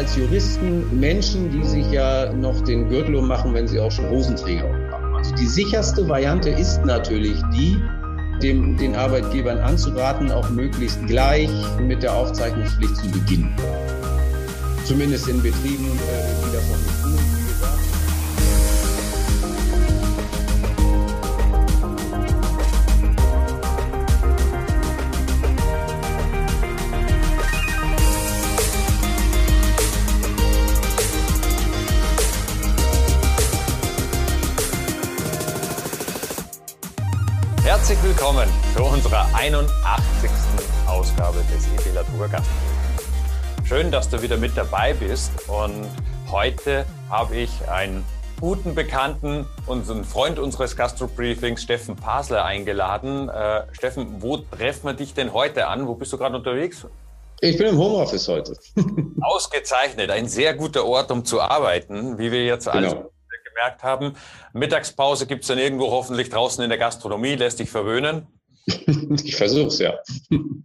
als Juristen Menschen, die sich ja noch den Gürtel ummachen, wenn sie auch schon Hosenträger haben. Also die sicherste Variante ist natürlich die, dem, den Arbeitgebern anzuraten, auch möglichst gleich mit der Aufzeichnungspflicht zu beginnen. Zumindest in Betrieben, äh, willkommen zu unserer 81. Ausgabe des Epilatura Gastro. Schön, dass du wieder mit dabei bist und heute habe ich einen guten Bekannten, unseren Freund unseres Gastro-Briefings, Steffen Pasler, eingeladen. Äh, Steffen, wo treffen wir dich denn heute an? Wo bist du gerade unterwegs? Ich bin im Homeoffice heute. Ausgezeichnet, ein sehr guter Ort, um zu arbeiten, wie wir jetzt genau. also gemerkt haben. Mittagspause gibt es dann irgendwo hoffentlich draußen in der Gastronomie, lässt dich verwöhnen. ich versuche es, ja.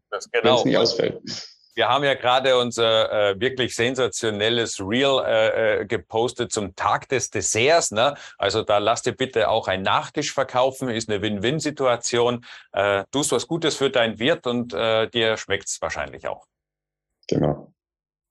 Das genau. Es nicht ausfällt. Wir haben ja gerade unser äh, wirklich sensationelles Reel äh, äh, gepostet zum Tag des Desserts. Ne? Also da lass dir bitte auch ein Nachtisch verkaufen, ist eine Win-Win-Situation. Äh, tust was Gutes für dein Wirt und äh, dir schmeckt's wahrscheinlich auch. Genau.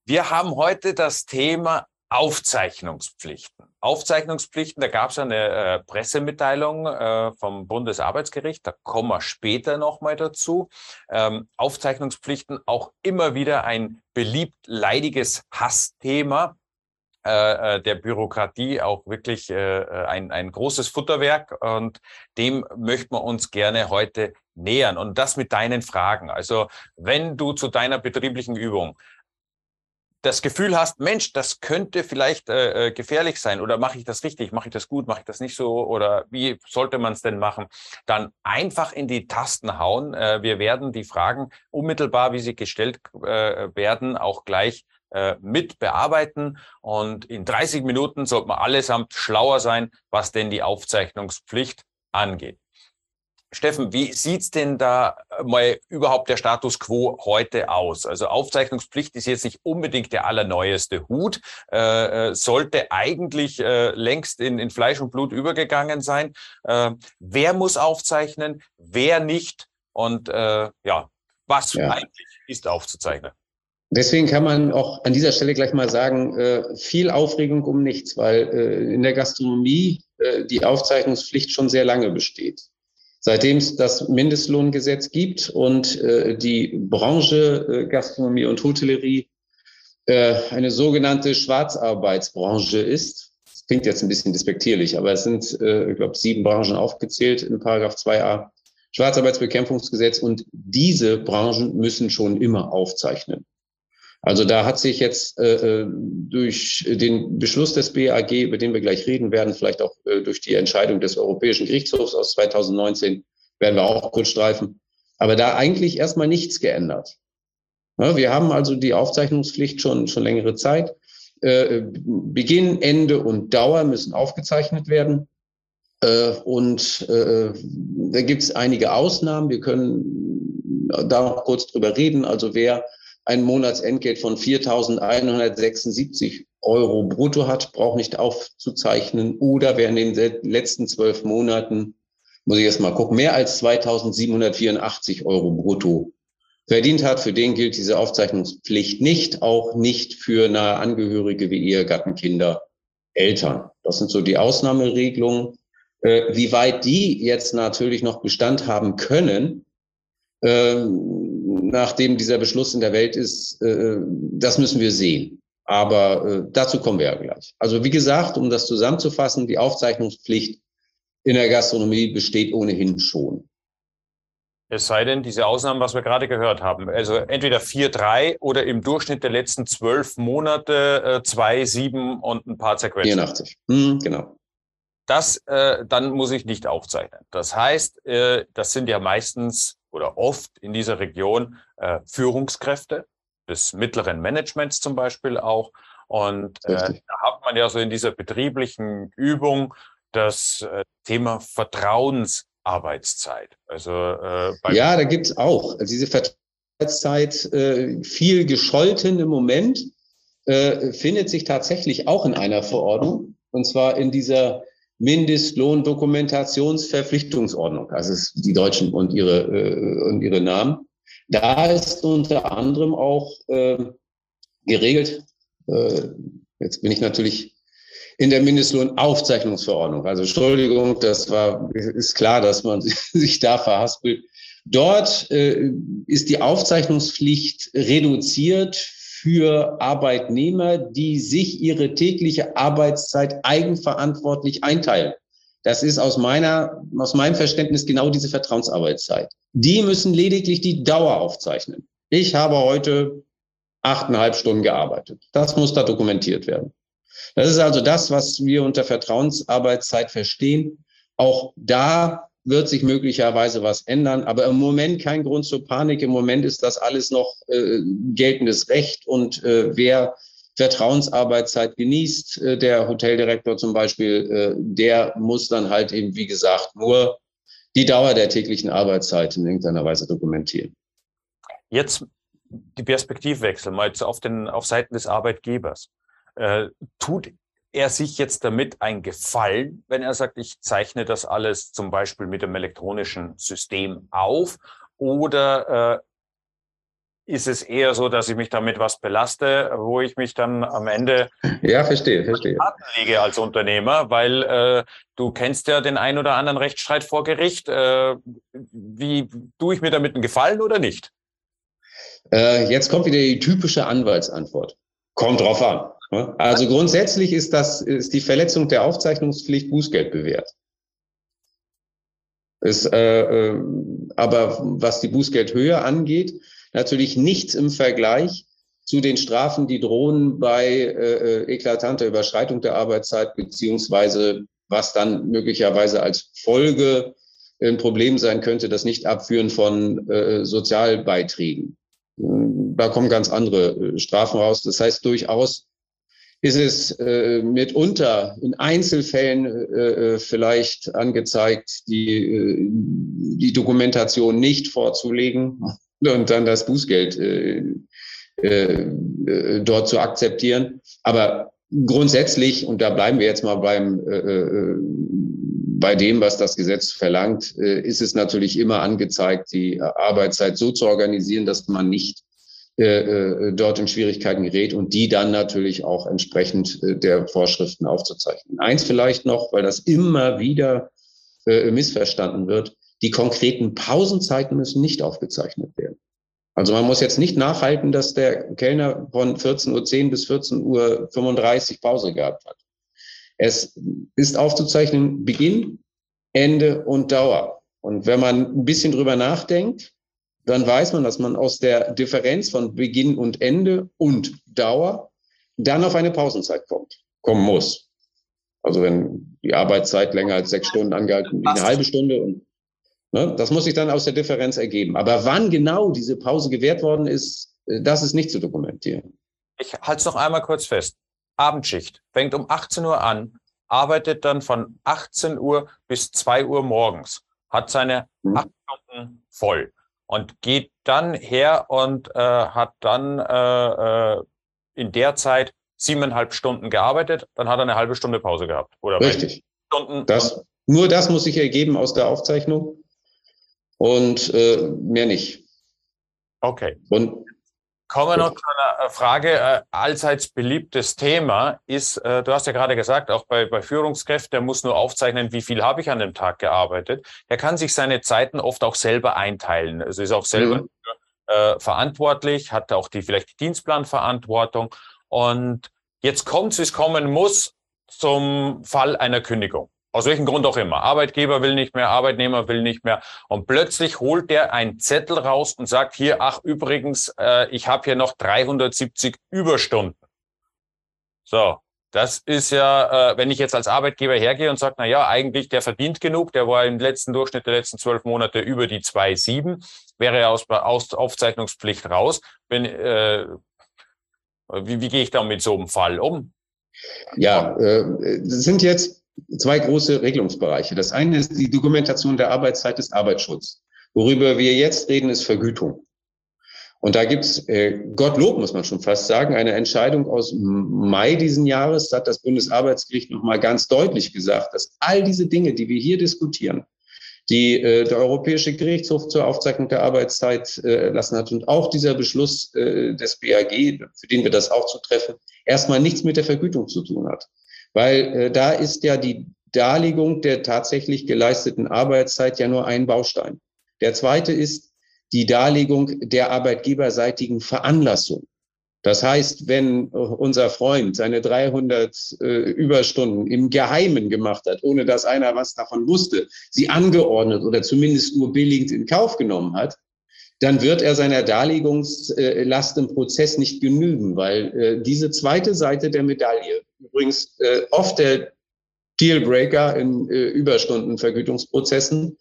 Wir haben heute das Thema Aufzeichnungspflichten. Aufzeichnungspflichten, da gab es eine äh, Pressemitteilung äh, vom Bundesarbeitsgericht, da kommen wir später nochmal dazu. Ähm, Aufzeichnungspflichten auch immer wieder ein beliebt leidiges Hassthema äh, äh der Bürokratie, auch wirklich äh, ein, ein großes Futterwerk und dem möchten wir uns gerne heute nähern und das mit deinen Fragen. Also wenn du zu deiner betrieblichen Übung das Gefühl hast, Mensch, das könnte vielleicht äh, äh gefährlich sein oder mache ich das richtig, mache ich das gut, mache ich das nicht so oder wie sollte man es denn machen, dann einfach in die Tasten hauen. Äh, wir werden die Fragen unmittelbar, wie sie gestellt äh, werden, auch gleich äh, mit bearbeiten und in 30 Minuten sollte man allesamt schlauer sein, was denn die Aufzeichnungspflicht angeht. Steffen, wie sieht's denn da mal überhaupt der Status quo heute aus? Also Aufzeichnungspflicht ist jetzt nicht unbedingt der allerneueste Hut, äh, äh, sollte eigentlich äh, längst in, in Fleisch und Blut übergegangen sein. Äh, wer muss aufzeichnen, wer nicht? Und äh, ja, was ja. eigentlich ist aufzuzeichnen? Deswegen kann man auch an dieser Stelle gleich mal sagen, äh, viel Aufregung um nichts, weil in der Gastronomie die Aufzeichnungspflicht schon sehr lange besteht. Seitdem es das Mindestlohngesetz gibt und äh, die Branche äh, Gastronomie und Hotellerie äh, eine sogenannte Schwarzarbeitsbranche ist, das klingt jetzt ein bisschen despektierlich, aber es sind, äh, ich glaube, sieben Branchen aufgezählt in Paragraph 2a Schwarzarbeitsbekämpfungsgesetz und diese Branchen müssen schon immer aufzeichnen. Also da hat sich jetzt äh, äh durch den Beschluss des BAG, über den wir gleich reden werden, vielleicht auch äh, durch die Entscheidung des Europäischen Gerichtshofs aus 2019, werden wir auch kurz streifen, aber da eigentlich erstmal nichts geändert. Ja, wir haben also die Aufzeichnungspflicht schon, schon längere Zeit. Äh, Beginn, Ende und Dauer müssen aufgezeichnet werden. Äh, und äh, da gibt es einige Ausnahmen. Wir können da noch kurz drüber reden. Also wer ein Monatsentgelt von 4.176 Euro brutto hat, braucht nicht aufzuzeichnen. Oder wer in den letzten zwölf Monaten, muss ich erst mal gucken, mehr als 2.784 Euro brutto verdient hat, für den gilt diese Aufzeichnungspflicht nicht, auch nicht für nahe Angehörige wie Ehegatten, Kinder, Eltern. Das sind so die Ausnahmeregelungen. Äh, wie weit die jetzt natürlich noch Bestand haben können, ähm, nachdem dieser Beschluss in der Welt ist, äh, das müssen wir sehen. Aber äh, dazu kommen wir ja gleich. Also wie gesagt, um das zusammenzufassen, die Aufzeichnungspflicht in der Gastronomie besteht ohnehin schon. Es sei denn, diese Ausnahmen, was wir gerade gehört haben, also entweder 4,3 oder im Durchschnitt der letzten zwölf Monate 2, äh, 7 und ein paar zerquetscht. 84, hm, genau. Das, äh, dann muss ich nicht aufzeichnen. Das heißt, äh, das sind ja meistens oder oft in dieser Region äh, Führungskräfte des mittleren Managements zum Beispiel auch. Und äh, da hat man ja so in dieser betrieblichen Übung das äh, Thema Vertrauensarbeitszeit. Also äh, ja, da gibt's auch also diese Vertrauensarbeitszeit äh, viel gescholten im Moment. äh, findet sich tatsächlich auch in einer Verordnung, und zwar in dieser Mindestlohndokumentationsverpflichtungsordnung, also die Deutschen und ihre, äh, und ihre Namen. Da ist unter anderem auch äh, geregelt, äh, jetzt bin ich natürlich in der Mindestlohnaufzeichnungsverordnung. Also Entschuldigung, das war, ist klar, dass man sich da verhaspelt. Dort äh, ist die Aufzeichnungspflicht reduziert für Arbeitnehmer, die sich ihre tägliche Arbeitszeit eigenverantwortlich einteilen. Das ist aus meiner, aus meinem Verständnis genau diese Vertrauensarbeitszeit. Die müssen lediglich die Dauer aufzeichnen. Ich habe heute achteinhalb Stunden gearbeitet. Das muss da dokumentiert werden. Das ist also das, was wir unter Vertrauensarbeitszeit verstehen. Auch da wird sich möglicherweise was ändern. Aber im Moment kein Grund zur Panik. Im Moment ist das alles noch äh, geltendes Recht. Und äh, wer Vertrauensarbeitszeit genießt, äh, der Hoteldirektor zum Beispiel, äh, der muss dann halt eben, wie gesagt, nur die Dauer der täglichen Arbeitszeit in irgendeiner Weise dokumentieren. Jetzt die Perspektivwechsel mal auf, den, auf Seiten des Arbeitgebers. Äh, tut er sich jetzt damit ein Gefallen, wenn er sagt, ich zeichne das alles zum Beispiel mit dem elektronischen System auf? Oder äh, ist es eher so, dass ich mich damit was belaste, wo ich mich dann am Ende ja verstehe verstehe lege als Unternehmer, weil äh, du kennst ja den ein oder anderen Rechtsstreit vor Gericht. Äh, wie tue ich mir damit einen Gefallen oder nicht? Äh, jetzt kommt wieder die typische Anwaltsantwort. Kommt drauf an. Also grundsätzlich ist das, ist die Verletzung der Aufzeichnungspflicht Bußgeld bewährt. Ist, äh, äh, aber was die Bußgeldhöhe angeht, natürlich nichts im Vergleich zu den Strafen, die drohen bei äh, äh, eklatanter Überschreitung der Arbeitszeit, beziehungsweise was dann möglicherweise als Folge ein Problem sein könnte, das Nicht-Abführen von äh, Sozialbeiträgen. Da kommen ganz andere äh, Strafen raus. Das heißt durchaus, ist es äh, mitunter in Einzelfällen äh, äh, vielleicht angezeigt, die, äh, die Dokumentation nicht vorzulegen und dann das Bußgeld äh, dort zu akzeptieren. Aber grundsätzlich, und da bleiben wir jetzt mal beim, bei dem, was das Gesetz verlangt, ist es natürlich immer angezeigt, die Arbeitszeit so zu organisieren, dass man nicht äh, äh, dort in Schwierigkeiten gerät und die dann natürlich auch entsprechend äh, der Vorschriften aufzuzeichnen. Eins vielleicht noch, weil das immer wieder äh, missverstanden wird, die konkreten Pausenzeiten müssen nicht aufgezeichnet werden. Also man muss jetzt nicht nachhalten, dass der Kellner von 14.10 Uhr bis 14.35 Uhr Pause gehabt hat. Es ist aufzuzeichnen Beginn, Ende und Dauer. Und wenn man ein bisschen drüber nachdenkt, dann weiß man, dass man aus der Differenz von Beginn und Ende und Dauer dann auf eine Pausenzeit kommt, kommen muss. Also wenn die Arbeitszeit länger als sechs Stunden angehalten, eine halbe Stunde und ne, das muss sich dann aus der Differenz ergeben. Aber wann genau diese Pause gewährt worden ist, äh, das ist nicht zu dokumentieren. Ich halte es noch einmal kurz fest. Abendschicht fängt um 18 Uhr an, arbeitet dann von 18 Uhr bis 2 Uhr morgens, hat seine hm. acht Stunden voll und geht dann her und äh, hat dann äh, äh, in der Zeit siebeneinhalb Stunden gearbeitet, dann hat er eine halbe Stunde Pause gehabt. Oder Richtig. Stunden. Das, nur das muss sich ergeben aus der Aufzeichnung und äh, mehr nicht. Okay. Und Kommen wir noch zu einer äh, Frage. Äh, allseits beliebtes Thema ist, äh, du hast ja gerade gesagt, auch bei, bei Führungskräften, der muss nur aufzeichnen, wie viel habe ich an dem Tag gearbeitet. Er kann sich seine Zeiten oft auch selber einteilen. Also ist auch selber mhm. äh, verantwortlich, hat auch die vielleicht die Dienstplanverantwortung. Und jetzt kommt es, wie es kommen muss, zum Fall einer Kündigung. Aus welchem Grund auch immer. Arbeitgeber will nicht mehr, Arbeitnehmer will nicht mehr. Und plötzlich holt der einen Zettel raus und sagt hier, ach übrigens, äh, ich habe hier noch 370 Überstunden. So, das ist ja, äh, wenn ich jetzt als Arbeitgeber hergehe und sage, na ja, eigentlich der verdient genug, der war im letzten Durchschnitt der letzten zwölf Monate über die 2,7, wäre er aus, aus Aufzeichnungspflicht raus. Wenn, äh, wie, wie gehe ich da mit so einem Fall um? Ja, äh, sind jetzt zwei große Regelungsbereiche. Das eine ist die Dokumentation der Arbeitszeit des Arbeitsschutz. Worüber wir jetzt reden, ist Vergütung. Und da gibt's äh, Gottlob, muss man schon fast sagen, eine Entscheidung aus Mai diesen Jahres, hat das Bundesarbeitsgericht nochmal ganz deutlich gesagt, dass all diese Dinge, die wir hier diskutieren, die äh, der Europäische Gerichtshof zur Aufzeichnung der Arbeitszeit äh, lassen hat und auch dieser Beschluss äh, des BAG, für den wir das auch zu treffen, erstmal nichts mit der Vergütung zu tun hat. Weil äh, da ist ja die Darlegung der tatsächlich geleisteten Arbeitszeit ja nur ein Baustein. Der zweite ist die Darlegung der arbeitgeberseitigen Veranlassung. Das heißt, wenn unser Freund seine 300 äh, Überstunden im Geheimen gemacht hat, ohne dass einer was davon wusste, sie angeordnet oder zumindest nur billigend in Kauf genommen hat, dann wird er seiner Darlegungslast im Prozess nicht genügen, weil äh, diese zweite Seite der Medaille, übrigens äh, oft der Dealbreaker in äh, Überstundenvergütungsprozessen,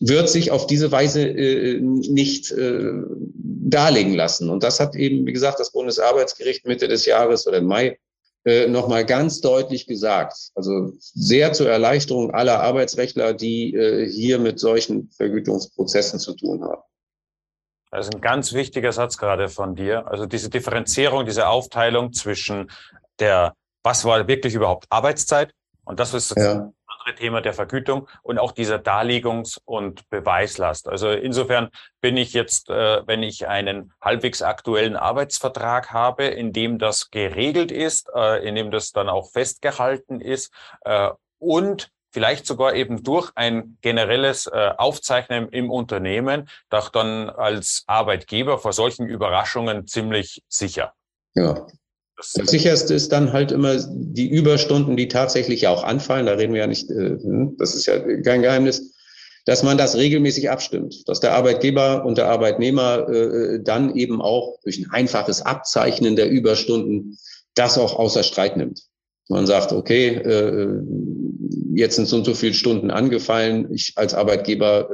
wird sich auf diese Weise äh, nicht äh, darlegen lassen. Und das hat eben, wie gesagt, das Bundesarbeitsgericht Mitte des Jahres oder im Mai äh, nochmal ganz deutlich gesagt. Also sehr zur Erleichterung aller Arbeitsrechtler, die äh, hier mit solchen Vergütungsprozessen zu tun haben. Das ist ein ganz wichtiger Satz gerade von dir. Also diese Differenzierung, diese Aufteilung zwischen der, was war wirklich überhaupt Arbeitszeit und das ist ja andere Thema der Vergütung und auch dieser Darlegungs- und Beweislast. Also insofern bin ich jetzt, äh, wenn ich einen halbwegs aktuellen Arbeitsvertrag habe, in dem das geregelt ist, äh, in dem das dann auch festgehalten ist äh, und vielleicht sogar eben durch ein generelles äh, Aufzeichnen im Unternehmen, doch dann als Arbeitgeber vor solchen Überraschungen ziemlich sicher. Ja, das sicherste ist dann halt immer die Überstunden, die tatsächlich auch anfallen. Da reden wir ja nicht, äh, hm, das ist ja kein Geheimnis, dass man das regelmäßig abstimmt, dass der Arbeitgeber und der Arbeitnehmer äh, dann eben auch durch ein einfaches Abzeichnen der Überstunden das auch außer Streit nimmt. Man sagt, okay, äh, jetzt sind so und so viele Stunden angefallen. Ich als Arbeitgeber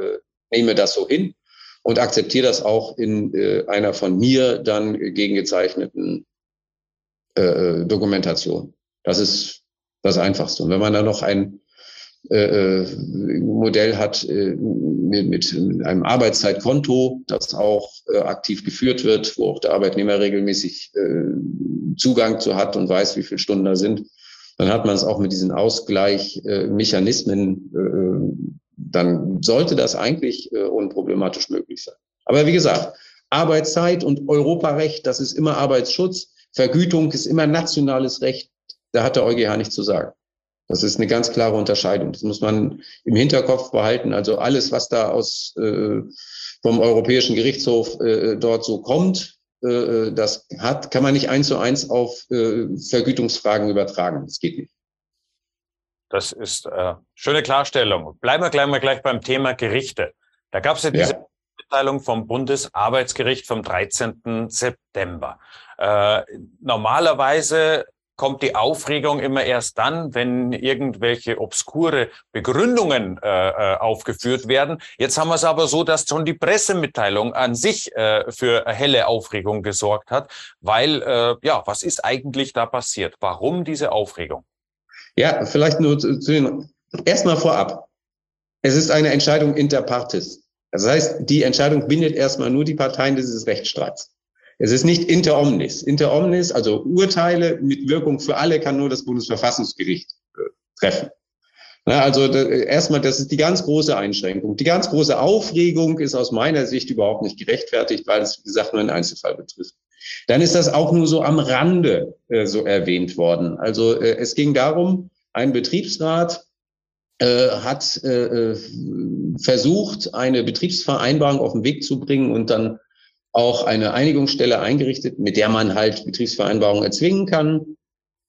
nehme das so hin und akzeptiere das auch in einer von mir dann gegengezeichneten äh, äh, Dokumentation. Das ist das Einfachste. Und wenn man dann noch ein äh, äh, Modell hat äh, mit, mit einem Arbeitszeitkonto, das auch äh, aktiv geführt wird, wo auch der Arbeitnehmer regelmäßig Zugang zu hat und weiß, wie viele Stunden da sind, dann hat man es auch mit diesen Ausgleichmechanismen, dann sollte das eigentlich unproblematisch möglich sein. Aber wie gesagt, Arbeitszeit und Europarecht, das ist immer Arbeitsschutz. Vergütung ist immer nationales Recht. Da hat der EuGH nichts zu sagen. Das ist eine ganz klare Unterscheidung. Das muss man im Hinterkopf behalten. Also alles, was da aus äh, vom Europäischen Gerichtshof äh, dort so kommt, äh, das hat, kann man nicht eins zu eins auf äh, Vergütungsfragen übertragen. Das geht nicht. Das ist äh, schöne Klarstellung. Bleiben wir gleich mal gleich beim Thema Gerichte. Da gab es ja diese ja. Mitteilung vom Bundesarbeitsgericht vom 13. September. Äh, normalerweise kommt die Aufregung immer erst dann, wenn irgendwelche obskure Begründungen äh, äh, aufgeführt werden. Jetzt haben wir es aber so, dass schon die Pressemitteilung an sich äh, für helle Aufregung gesorgt hat, weil äh, ja, was ist eigentlich da passiert? Warum diese Aufregung? Ja, vielleicht nur zu, zu den erstmal vorab. Es ist eine Entscheidung inter partes. Das heißt, die Entscheidung bindet erstmal nur die Parteien dieses Rechtsstreits. Es ist nicht inter omnis. Inter omnis, also Urteile mit Wirkung für alle, kann nur das Bundesverfassungsgericht äh, treffen. Na, also erstmal, das ist die ganz große Einschränkung. Die ganz große Aufregung ist aus meiner Sicht überhaupt nicht gerechtfertigt, weil es, wie gesagt, nur einen Einzelfall betrifft. Dann ist das auch nur so am Rande äh, so erwähnt worden. Also äh, es ging darum, ein Betriebsrat äh, hat äh, äh versucht, eine Betriebsvereinbarung auf den Weg zu bringen und dann auch eine Einigungsstelle eingerichtet, mit der man halt Betriebsvereinbarungen erzwingen kann,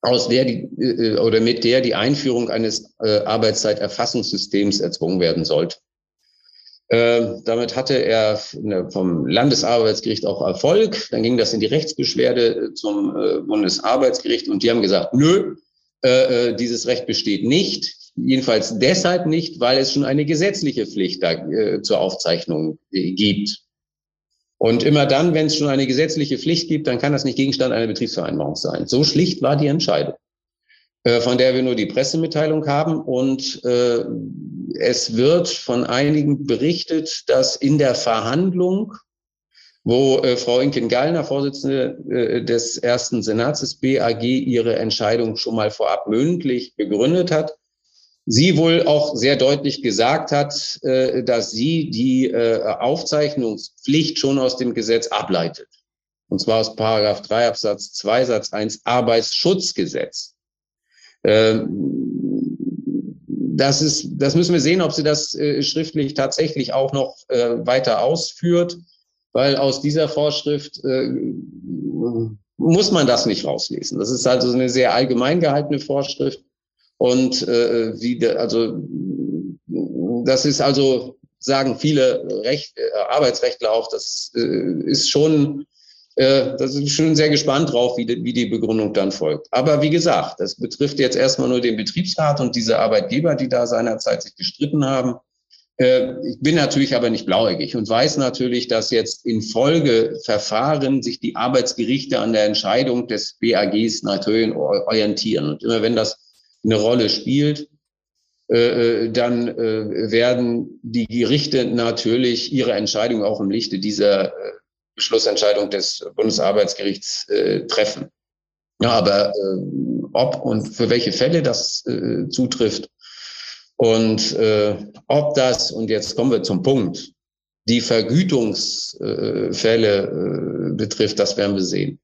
aus der die äh, oder mit der die Einführung eines äh, Arbeitszeiterfassungssystems erzwungen werden sollte. Äh, damit hatte er ne, vom Landesarbeitsgericht auch Erfolg. Dann ging das in die Rechtsbeschwerde zum äh, Bundesarbeitsgericht und die haben gesagt, nö, äh, äh, dieses Recht besteht nicht. Jedenfalls deshalb nicht, weil es schon eine gesetzliche Pflicht da, äh, zur Aufzeichnung äh, gibt. Und immer dann, wenn es schon eine gesetzliche Pflicht gibt, dann kann das nicht Gegenstand einer Betriebsvereinbarung sein. So schlicht war die Entscheidung, äh, von der wir nur die Pressemitteilung haben. Und äh, es wird von einigen berichtet, dass in der Verhandlung wo äh, Frau Inken Gallner, Vorsitzende äh, des ersten Senats des BAG, ihre Entscheidung schon mal vorab mündlich begründet hat. Sie wohl auch sehr deutlich gesagt hat, äh, dass sie die äh, Aufzeichnungspflicht schon aus dem Gesetz ableitet. Und zwar aus Paragraph 3 Absatz 2 Satz 1 Arbeitsschutzgesetz. Ähm, das ist, das müssen wir sehen, ob sie das äh, schriftlich tatsächlich auch noch weiter ausführt, weil aus dieser Vorschrift muss man das nicht rauslesen. Das ist also eine sehr allgemein gehaltene Vorschrift und äh, wie, de, also das ist also sagen viele Recht, äh, Arbeitsrechtler auch, das äh, ist schon äh, da sind wir schon sehr gespannt drauf, wie die, wie die Begründung dann folgt. Aber wie gesagt, das betrifft jetzt erstmal nur den Betriebsrat und diese Arbeitgeber, die da seinerzeit sich gestritten haben. Äh, ich bin natürlich aber nicht blauäugig und weiß natürlich, dass jetzt in Folgeverfahren sich die Arbeitsgerichte an der Entscheidung des BAGs natürlich orientieren. Und immer wenn das eine Rolle spielt, äh, dann werden die Gerichte natürlich ihre Entscheidung auch im Lichte dieser Beschlussentscheidung des Bundesarbeitsgerichts äh, treffen. Ja, aber äh, ob und für welche Fälle das äh, zutrifft und äh, ob das, und jetzt kommen wir zum Punkt, die Vergütungsfälle äh, betrifft, das werden wir sehen.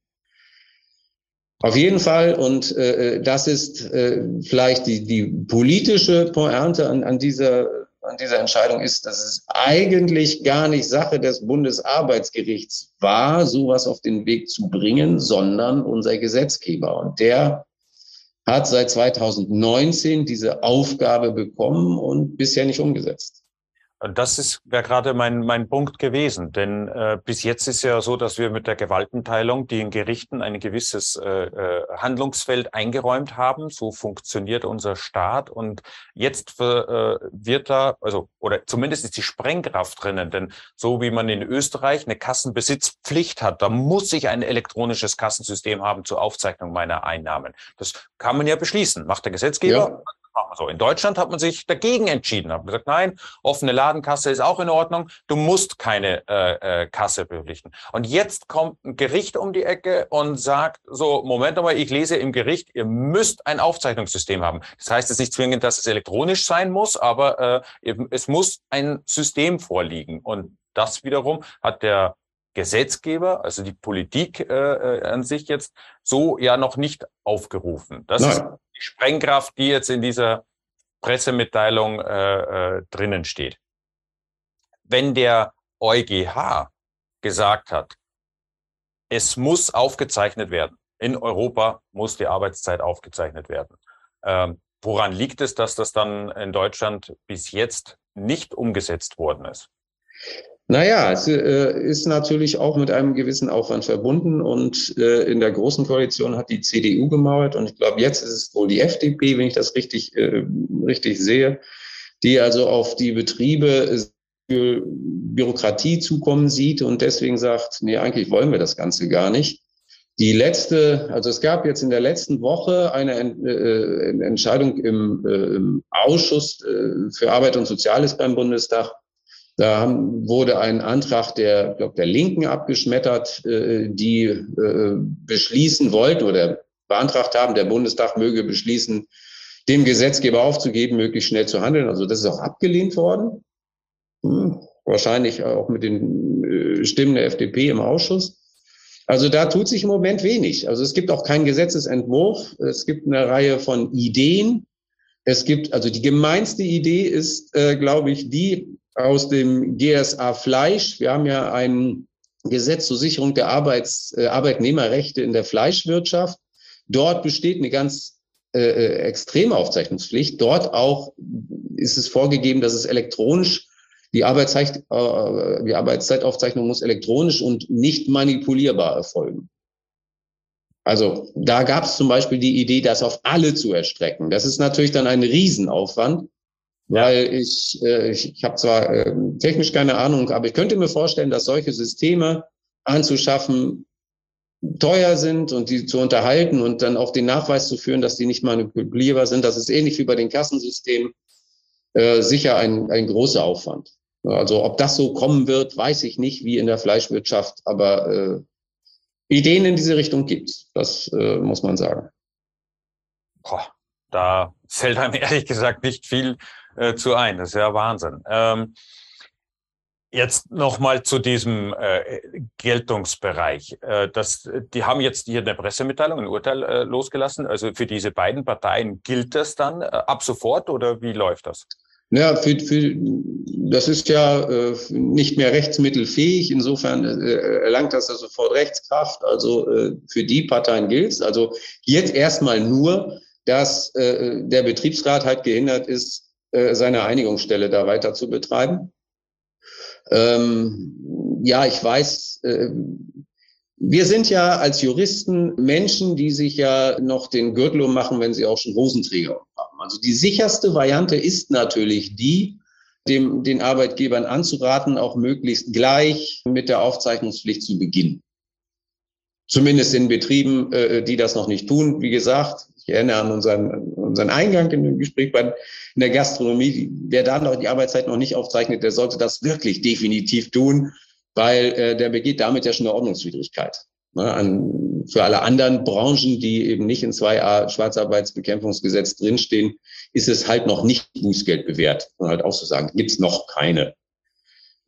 Auf jeden Fall, und äh, das ist äh, vielleicht die, die politische Pointe an, an dieser an dieser Entscheidung ist, dass es eigentlich gar nicht Sache des Bundesarbeitsgerichts war, sowas auf den Weg zu bringen, sondern unser Gesetzgeber. Und der hat seit 2019 diese Aufgabe bekommen und bisher nicht umgesetzt. Das ist ja gerade mein, mein Punkt gewesen, denn äh, bis jetzt ist ja so, dass wir mit der Gewaltenteilung die in Gerichten ein gewisses äh, äh, Handlungsfeld eingeräumt haben. So funktioniert unser Staat und jetzt äh, wird da, also oder zumindest ist die Sprengkraft drinnen, denn so wie man in Österreich eine Kassenbesitzpflicht hat, da muss ich ein elektronisches Kassensystem haben zur Aufzeichnung meiner Einnahmen. Das kann man ja beschließen, macht der Gesetzgeber. Ja so. In Deutschland hat man sich dagegen entschieden, hat gesagt, nein, offene Ladenkasse ist auch in Ordnung, du musst keine äh, äh, Kasse verpflichten. Und jetzt kommt ein Gericht um die Ecke und sagt, so, Moment mal, ich lese im Gericht, ihr müsst ein Aufzeichnungssystem haben. Das heißt jetzt nicht zwingend, dass es elektronisch sein muss, aber äh, es muss ein System vorliegen. Und das wiederum hat der Gesetzgeber, also die Politik äh, äh an sich jetzt so ja noch nicht aufgerufen. Das Nein. ist die Sprengkraft, die jetzt in dieser Pressemitteilung äh, äh, drinnen steht. Wenn der EuGH gesagt hat, es muss aufgezeichnet werden, in Europa muss die Arbeitszeit aufgezeichnet werden. Ähm, woran liegt es, dass das dann in Deutschland bis jetzt nicht umgesetzt worden ist? Naja, es äh, ist natürlich auch mit einem gewissen Aufwand verbunden und äh, in der Großen Koalition hat die CDU gemauert und ich glaube, jetzt ist es wohl die FDP, wenn ich das richtig, äh, richtig sehe, die also auf die Betriebe Bürokratie zukommen sieht und deswegen sagt, nee, eigentlich wollen wir das Ganze gar nicht. Die letzte, also es gab jetzt in der letzten Woche eine Entscheidung im, Ausschuss für Arbeit und Soziales beim Bundestag, da wurde ein Antrag der, glaub, der Linken abgeschmettert, äh, die äh, beschließen wollten oder beantragt haben, der Bundestag möge beschließen, dem Gesetzgeber aufzugeben, möglichst schnell zu handeln. Also das ist auch abgelehnt worden. Hm, wahrscheinlich auch mit den äh, Stimmen der FDP im Ausschuss. Also da tut sich im Moment wenig. Also es gibt auch keinen Gesetzesentwurf. Es gibt eine Reihe von Ideen. Es gibt, also die gemeinste Idee ist, äh, glaube ich, die, aus dem GSA Fleisch. Wir haben ja ein Gesetz zur Sicherung der Arbeits, äh, Arbeitnehmerrechte in der Fleischwirtschaft. Dort besteht eine ganz äh, äh extreme Aufzeichnungspflicht. Dort auch ist es vorgegeben, dass es elektronisch die, Arbeitszeit, äh, die Arbeitszeitaufzeichnung muss elektronisch und nicht manipulierbar erfolgen. Also da gab es zum Beispiel die Idee, das auf alle zu erstrecken. Das ist natürlich dann ein Riesenaufwand. Weil ich, äh, ich, ich habe zwar äh, technisch keine Ahnung, aber ich könnte mir vorstellen, dass solche Systeme anzuschaffen teuer sind und die zu unterhalten und dann auch den Nachweis zu führen, dass die nicht manipulierbar sind. Das ist ähnlich wie bei den Kassensystemen äh, sicher ein, ein großer Aufwand. Also ob das so kommen wird, weiß ich nicht, wie in der Fleischwirtschaft, aber äh, Ideen in diese Richtung gibt Das äh, muss man sagen. Boah, da fällt einem ehrlich gesagt nicht viel äh, zu ein. Das ist ja Wahnsinn. Ähm, Jetzt nochmal zu diesem äh, Geltungsbereich. Äh, das, die haben jetzt hier eine Pressemitteilung, ein Urteil äh, losgelassen. Also für diese beiden Parteien gilt das dann äh, ab sofort oder wie läuft das? Ja, für, für, das ist ja äh, nicht mehr rechtsmittelfähig. Insofern äh, erlangt das ja sofort Rechtskraft. Also äh, für die Parteien gilt es. Also jetzt erstmal nur, dass äh, der Betriebsrat halt gehindert ist, äh, seine Einigungsstelle da weiter zu betreiben. Ähm, ja, ich weiß, äh, wir sind ja als Juristen Menschen, die sich ja noch den Gürtel ummachen, wenn sie auch schon Hosenträger haben. Also die sicherste Variante ist natürlich die, dem, den Arbeitgebern anzuraten, auch möglichst gleich mit der Aufzeichnungspflicht zu beginnen. Zumindest in Betrieben, äh, die das noch nicht tun. Wie gesagt, ich erinnere an unseren, unseren Eingang in dem Gespräch bei, in der Gastronomie. Wer da noch die Arbeitszeit noch nicht aufzeichnet, der sollte das wirklich definitiv tun, weil äh, der begeht damit ja schon eine Ordnungswidrigkeit. Ne, an, für alle anderen Branchen, die eben nicht in 2a Schwarzarbeitsbekämpfungsgesetz drinstehen, ist es halt noch nicht Bußgeld bewährt. Und halt auch zu sagen, gibt es noch keine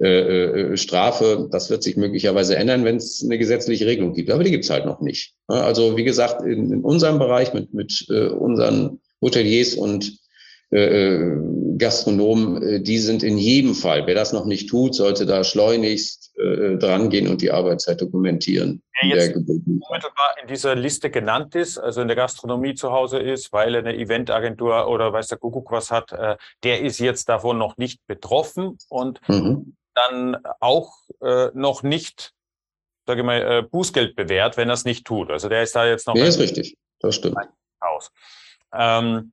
äh, äh, Strafe. Das wird sich möglicherweise ändern, wenn es eine gesetzliche Regelung gibt. Aber die gibt es halt noch nicht. Also wie gesagt, in, in unserem Bereich mit, mit äh, unseren Hoteliers und äh, Gastronomen, die sind in jedem Fall, wer das noch nicht tut, sollte da schleunigst äh, drangehen und die Arbeitszeit dokumentieren. Wer jetzt unmittelbar in dieser Liste genannt ist, also in der Gastronomie zu Hause ist, weil er eine Eventagentur oder weiß der Kuckuck was hat, äh, der ist jetzt davon noch nicht betroffen und mhm dann auch äh, noch nicht, sage ich mal, äh, Bußgeld bewährt, wenn er es nicht tut. Also der ist da jetzt noch. Der ist richtig, das stimmt. Aus. Ähm,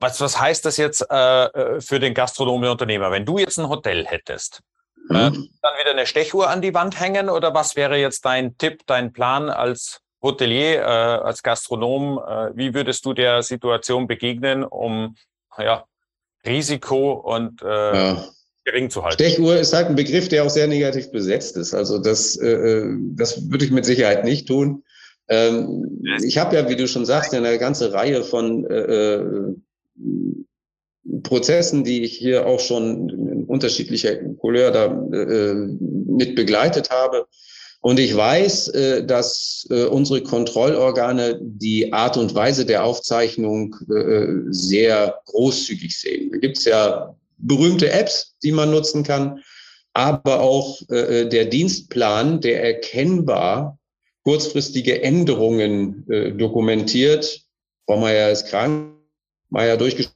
was, was heißt das jetzt äh, äh für den Gastronomen Unternehmer? Wenn du jetzt ein Hotel hättest, mhm. äh, dann wieder eine Stechuhr an die Wand hängen oder was wäre jetzt dein Tipp, dein Plan als Hotelier, äh, als Gastronom? Äh, wie würdest du der Situation begegnen, um ja, Risiko und äh, ja gering zu halten. Stechuhr ist halt ein Begriff, der auch sehr negativ besetzt ist. Also das, äh, äh das würde ich mit Sicherheit nicht tun. Ähm, ich habe ja, wie du schon sagst, eine ganze Reihe von äh, äh, Prozessen, die ich hier auch schon in unterschiedlicher Couleur da äh, mit begleitet habe. Und ich weiß, äh, dass äh, unsere Kontrollorgane die Art und Weise der Aufzeichnung äh, sehr großzügig sehen. Da gibt es ja berühmte Apps, die man nutzen kann, aber auch äh, äh, der Dienstplan, der erkennbar kurzfristige Änderungen äh, dokumentiert. Frau Meier ist krank, Meier durchgeschrieben.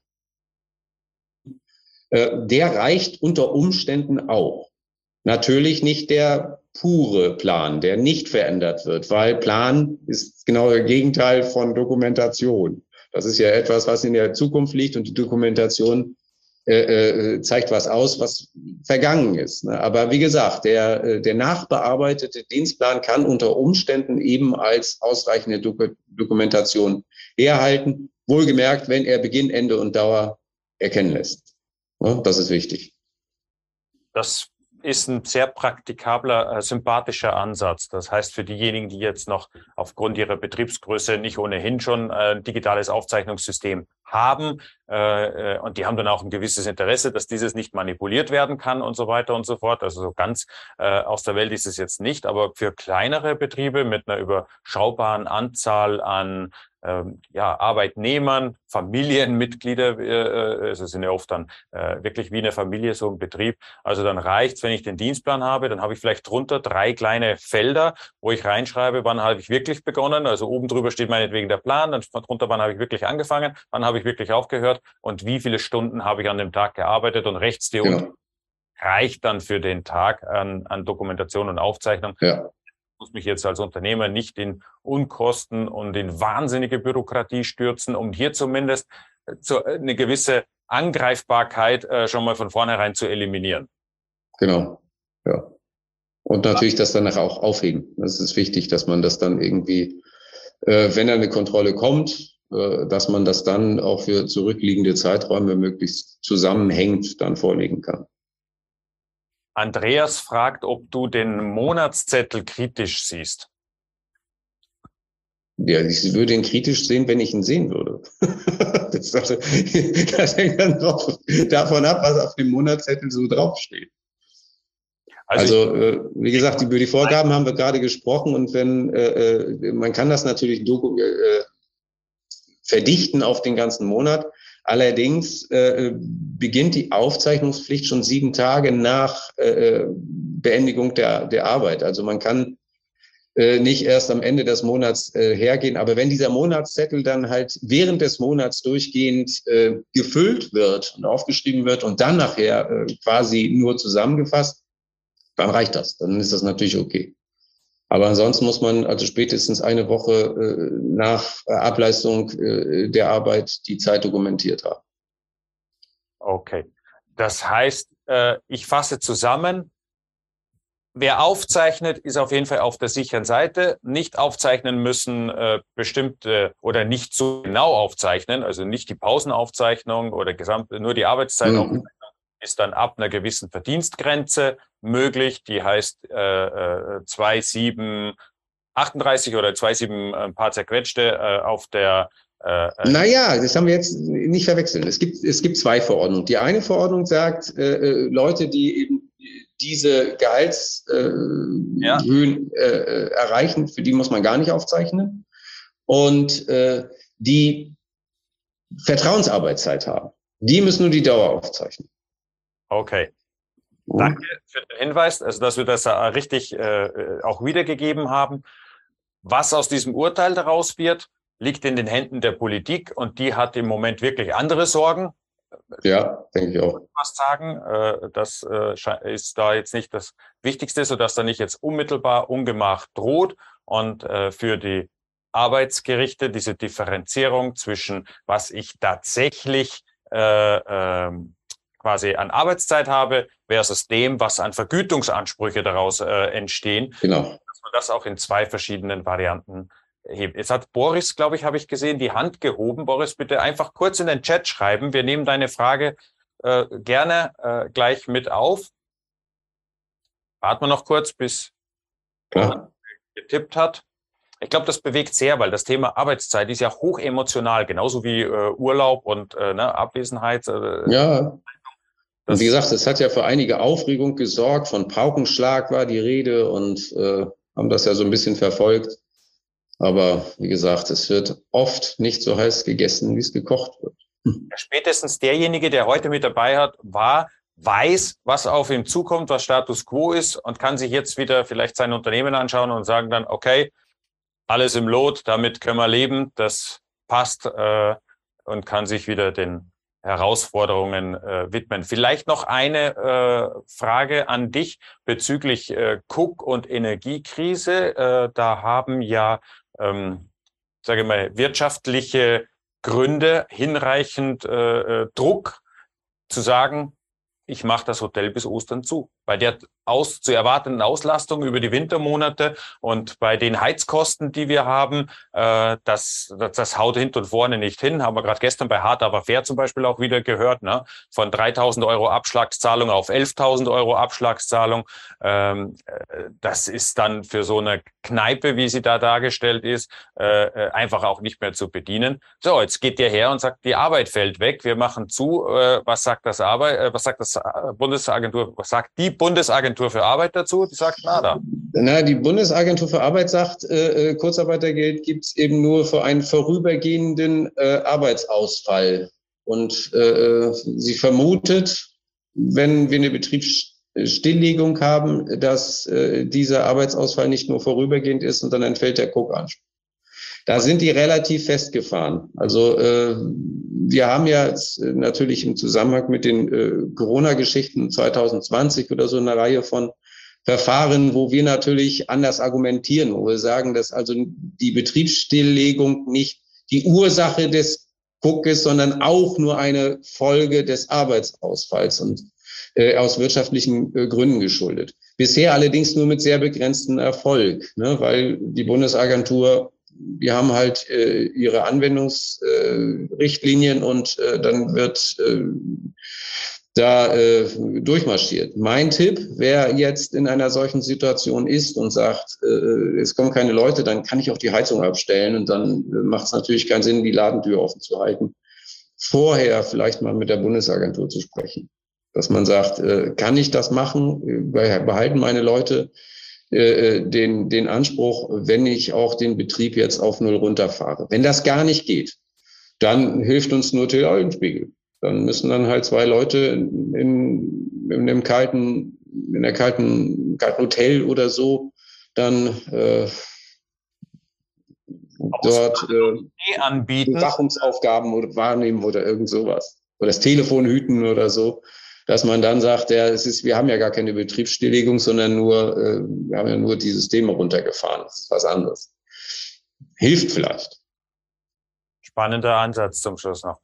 Äh, der reicht unter Umständen auch. Natürlich nicht der pure Plan, der nicht verändert wird, weil Plan ist genau das Gegenteil von Dokumentation. Das ist ja etwas, was in der Zukunft liegt und die Dokumentation äh, äh, zeigt was aus, was vergangen ist. Ne? Aber wie gesagt, der, äh, der nachbearbeitete Dienstplan kann unter Umständen eben als ausreichende Dok Dokumentation herhalten, wohlgemerkt, wenn er Beginn, Ende und Dauer erkennen lässt. Ne? Das ist wichtig. Das ist ein sehr praktikabler, äh, sympathischer Ansatz. Das heißt, für diejenigen, die jetzt noch aufgrund ihrer Betriebsgröße nicht ohnehin schon äh, ein digitales Aufzeichnungssystem haben äh, äh, und die haben dann auch ein gewisses Interesse, dass dieses nicht manipuliert werden kann und so weiter und so fort. Also so ganz äh, aus der Welt ist es jetzt nicht, aber für kleinere Betriebe mit einer überschaubaren Anzahl an ähm, ja, Arbeitnehmern, Familienmitglieder, äh, also sind ja oft dann äh, wirklich wie eine Familie so ein Betrieb. Also dann reicht's, wenn ich den Dienstplan habe, dann habe ich vielleicht drunter drei kleine Felder, wo ich reinschreibe, wann habe ich wirklich begonnen. Also oben drüber steht meinetwegen der Plan, dann drunter, wann habe ich wirklich angefangen, wann habe ich wirklich aufgehört und wie viele Stunden habe ich an dem Tag gearbeitet und rechts die genau. reicht dann für den Tag an, an Dokumentation und Aufzeichnung. Ja muss mich jetzt als Unternehmer nicht in Unkosten und in wahnsinnige Bürokratie stürzen, um hier zumindest äh, äh, eine gewisse Angreifbarkeit äh, schon mal von vornherein zu eliminieren. Genau, ja. Und natürlich das danach auch aufheben. Das ist wichtig, dass man das dann irgendwie, wenn eine Kontrolle kommt, äh, dass man das dann auch für zurückliegende Zeiträume möglichst zusammenhängend dann vorlegen kann. Andreas fragt, ob du den Monatszettel kritisch siehst. Ja, ich würde ihn kritisch sehen, wenn ich ihn sehen würde. das, das hängt dann drauf, davon ab, was auf dem Monatszettel so draufsteht. Also, also äh, wie gesagt, über die Vorgaben haben wir gerade gesprochen und wenn äh, äh man kann das natürlich äh, verdichten auf den ganzen Monat. Allerdings äh, beginnt die Aufzeichnungspflicht schon sieben Tage nach äh, Beendigung der, der Arbeit. Also man kann äh, nicht erst am Ende des Monats äh, hergehen. Aber wenn dieser Monatszettel dann halt während des Monats durchgehend äh, gefüllt wird und aufgeschrieben wird und dann nachher äh, quasi nur zusammengefasst, dann reicht das. Dann ist das natürlich okay. Aber ansonsten muss man also spätestens eine Woche äh, nach Ableistung äh, der Arbeit die Zeit dokumentiert haben. Okay. Das heißt, äh, ich fasse zusammen, Wer aufzeichnet, ist auf jeden Fall auf der sicheren Seite. Nicht aufzeichnen müssen äh, bestimmte oder nicht so genau aufzeichnen, also nicht die Pausenaufzeichnung oder gesamt nur die Arbeitszeitaufzeichnung mhm. Ist dann ab einer gewissen Verdienstgrenze möglich. Die heißt äh, äh, 2,738 oder 2,7 ein paar zerquetschte äh, auf der äh, äh, naja, das haben wir jetzt nicht verwechseln. Es gibt, es gibt zwei Verordnungen. Die eine Verordnung sagt, äh, äh Leute, die eben diese Gehaltshöhen äh, ja. äh, erreichen, für die muss man gar nicht aufzeichnen. Und äh, die Vertrauensarbeitszeit haben, die müssen nur die Dauer aufzeichnen. Okay. Danke für den Hinweis, also dass wir das richtig äh, auch wiedergegeben haben. Was aus diesem Urteil daraus wird, liegt in den Händen der Politik und die hat im Moment wirklich andere Sorgen. Ja, denke ich auch. Was sagen, äh, das äh, ist da jetzt nicht das Wichtigste, sodass da nicht jetzt unmittelbar Ungemach droht und äh, für die Arbeitsgerichte diese Differenzierung zwischen was ich tatsächlich äh, äh, quasi an Arbeitszeit habe versus dem, was an Vergütungsansprüche daraus äh, entstehen. Genau. Dass man das auch in zwei verschiedenen Varianten hebt. Jetzt hat Boris, glaube ich, habe ich gesehen, die Hand gehoben. Boris, bitte einfach kurz in den Chat schreiben. Wir nehmen deine Frage äh, gerne äh, gleich mit auf. Warten wir noch kurz, bis er getippt hat. Ich glaube, das bewegt sehr, weil das Thema Arbeitszeit ist ja hoch emotional, genauso wie äh, Urlaub und äh, ne, Abwesenheit. Äh, ja. Und wie gesagt, es hat ja für einige Aufregung gesorgt. Von Paukenschlag war die Rede und äh, haben das ja so ein bisschen verfolgt. Aber wie gesagt, es wird oft nicht so heiß gegessen, wie es gekocht wird. Spätestens derjenige, der heute mit dabei hat, war, weiß, was auf ihn zukommt, was Status quo ist und kann sich jetzt wieder vielleicht sein Unternehmen anschauen und sagen dann, okay, alles im Lot, damit können wir leben, das passt äh, und kann sich wieder den Herausforderungen äh, widmen. Vielleicht noch eine äh, Frage an dich bezüglich äh, Cook und Energiekrise. Äh, da haben ja ähm, sage mal, wirtschaftliche Gründe hinreichend äh, äh Druck zu sagen, ich mache das Hotel bis Ostern zu. Bei der aus, zu erwartenden Auslastung über die Wintermonate und bei den Heizkosten, die wir haben, äh, das, das, das haut hinten und vorne nicht hin. Haben wir gerade gestern bei Hard aber fair zum Beispiel auch wieder gehört, ne? von 3.000 Euro Abschlagszahlung auf 11.000 Euro Abschlagszahlung. Ähm, äh, das ist dann für so eine Kneipe, wie sie da dargestellt ist, äh, äh, einfach auch nicht mehr zu bedienen. So, jetzt geht der her und sagt, die Arbeit fällt weg, wir machen zu. Äh, was sagt das Arbeit, äh, was sagt das äh, Bundesagentur, was sagt die Bundesagentur für Arbeit dazu? Die sagt nada. Na, die Bundesagentur für Arbeit sagt, äh, Kurzarbeitergeld gibt es eben nur für einen vorübergehenden äh, Arbeitsausfall. Und äh, sie vermutet, wenn wir eine Betriebs Stilllegung haben, dass äh, dieser Arbeitsausfall nicht nur vorübergehend ist, sondern entfällt der Cook-Anspruch. Da sind die relativ festgefahren. Also äh, wir haben ja natürlich im Zusammenhang mit den äh, Corona-Geschichten 2020 oder so eine Reihe von Verfahren, wo wir natürlich anders argumentieren, wo wir sagen, dass also die Betriebsstilllegung nicht die Ursache des ist, sondern auch nur eine Folge des Arbeitsausfalls. Und äh, aus wirtschaftlichen äh, Gründen geschuldet. Bisher allerdings nur mit sehr begrenztem Erfolg, ne, weil die Bundesagentur die haben halt äh, ihre Anwendungsrichtlinien äh, und äh, dann wird äh, da äh, durchmarschiert. Mein Tipp, wer jetzt in einer solchen Situation ist und sagt, äh, es kommen keine Leute, dann kann ich auch die Heizung abstellen und dann äh, macht es natürlich keinen Sinn, die Ladentür offen zu halten. Vorher vielleicht mal mit der Bundesagentur zu sprechen. Dass man sagt, äh, kann ich das machen? Behalten meine Leute äh, äh, den, den Anspruch, wenn ich auch den Betrieb jetzt auf Null runterfahre. Wenn das gar nicht geht, dann hilft uns nur Teleeulenspiegel. Dann müssen dann halt zwei Leute in, in, in dem kalten, in der kalten, kalten Hotel oder so dann äh, dort äh, anbieten. Überwachungsaufgaben oder wahrnehmen oder irgend sowas. Oder das Telefon hüten oder so. Dass man dann sagt, ja, es ist, wir haben ja gar keine Betriebsstilllegung, sondern nur, äh, wir haben ja nur die Systeme runtergefahren. Das ist was anderes. Hilft vielleicht. Spannender Ansatz zum Schluss noch.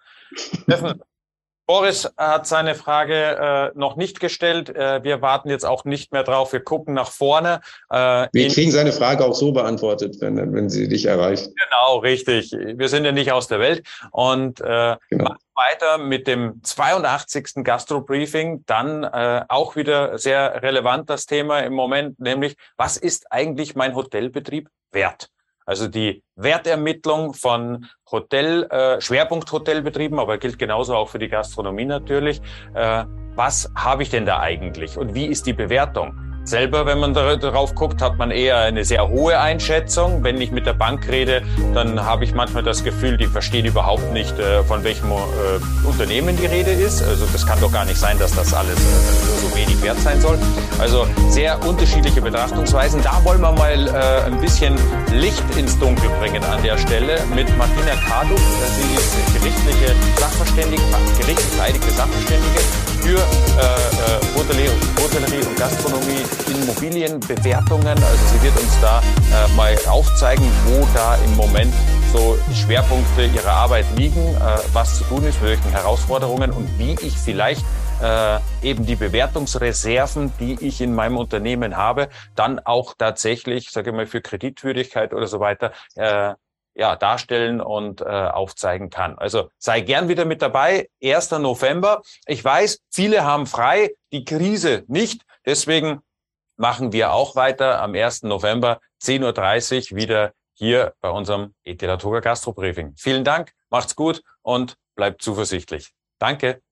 Boris hat seine Frage äh, noch nicht gestellt. Äh, wir warten jetzt auch nicht mehr drauf. Wir gucken nach vorne. Äh, wir kriegen seine Frage auch so beantwortet, wenn, wenn sie dich erreicht. Genau, richtig. Wir sind ja nicht aus der Welt. Und äh, genau. machen weiter mit dem 82. Gastro-Briefing. Dann äh, auch wieder sehr relevant das Thema im Moment, nämlich was ist eigentlich mein Hotelbetrieb wert? Also die Wertermittlung von Hotel, äh, Schwerpunkt-Hotelbetrieben, aber gilt genauso auch für die Gastronomie natürlich. Äh, was habe ich denn da eigentlich und wie ist die Bewertung? Selber, wenn man darauf guckt, hat man eher eine sehr hohe Einschätzung. Wenn ich mit der Bank rede, dann habe ich manchmal das Gefühl, die verstehen überhaupt nicht, äh, von welchem äh, Unternehmen die Rede ist. Also das kann doch gar nicht sein, dass das alles äh, so wenig wert sein soll. Also sehr unterschiedliche Betrachtungsweisen. Da wollen wir mal ein bisschen Licht ins Dunkel bringen an der Stelle mit Martina Kadu. Sie ist gerichtliche Sachverständige, gerichtlich vereidigte Sachverständige für äh, Hotellerie, Hotellerie und Gastronomie Immobilienbewertungen. Also sie wird uns da äh, mal aufzeigen, wo da im Moment so Schwerpunkte ihrer Arbeit liegen, äh, was zu tun ist, mit welchen Herausforderungen und wie ich vielleicht äh, eben die Bewertungsreserven, die ich in meinem Unternehmen habe, dann auch tatsächlich, sage ich mal, für Kreditwürdigkeit oder so weiter, äh, ja, darstellen und äh, aufzeigen kann. Also sei gern wieder mit dabei. 1. November. Ich weiß, viele haben frei, die Krise nicht. Deswegen machen wir auch weiter am 1. November 10.30 Uhr wieder hier bei unserem Etilatura Gastro Briefing. Vielen Dank, macht's gut und bleibt zuversichtlich. Danke.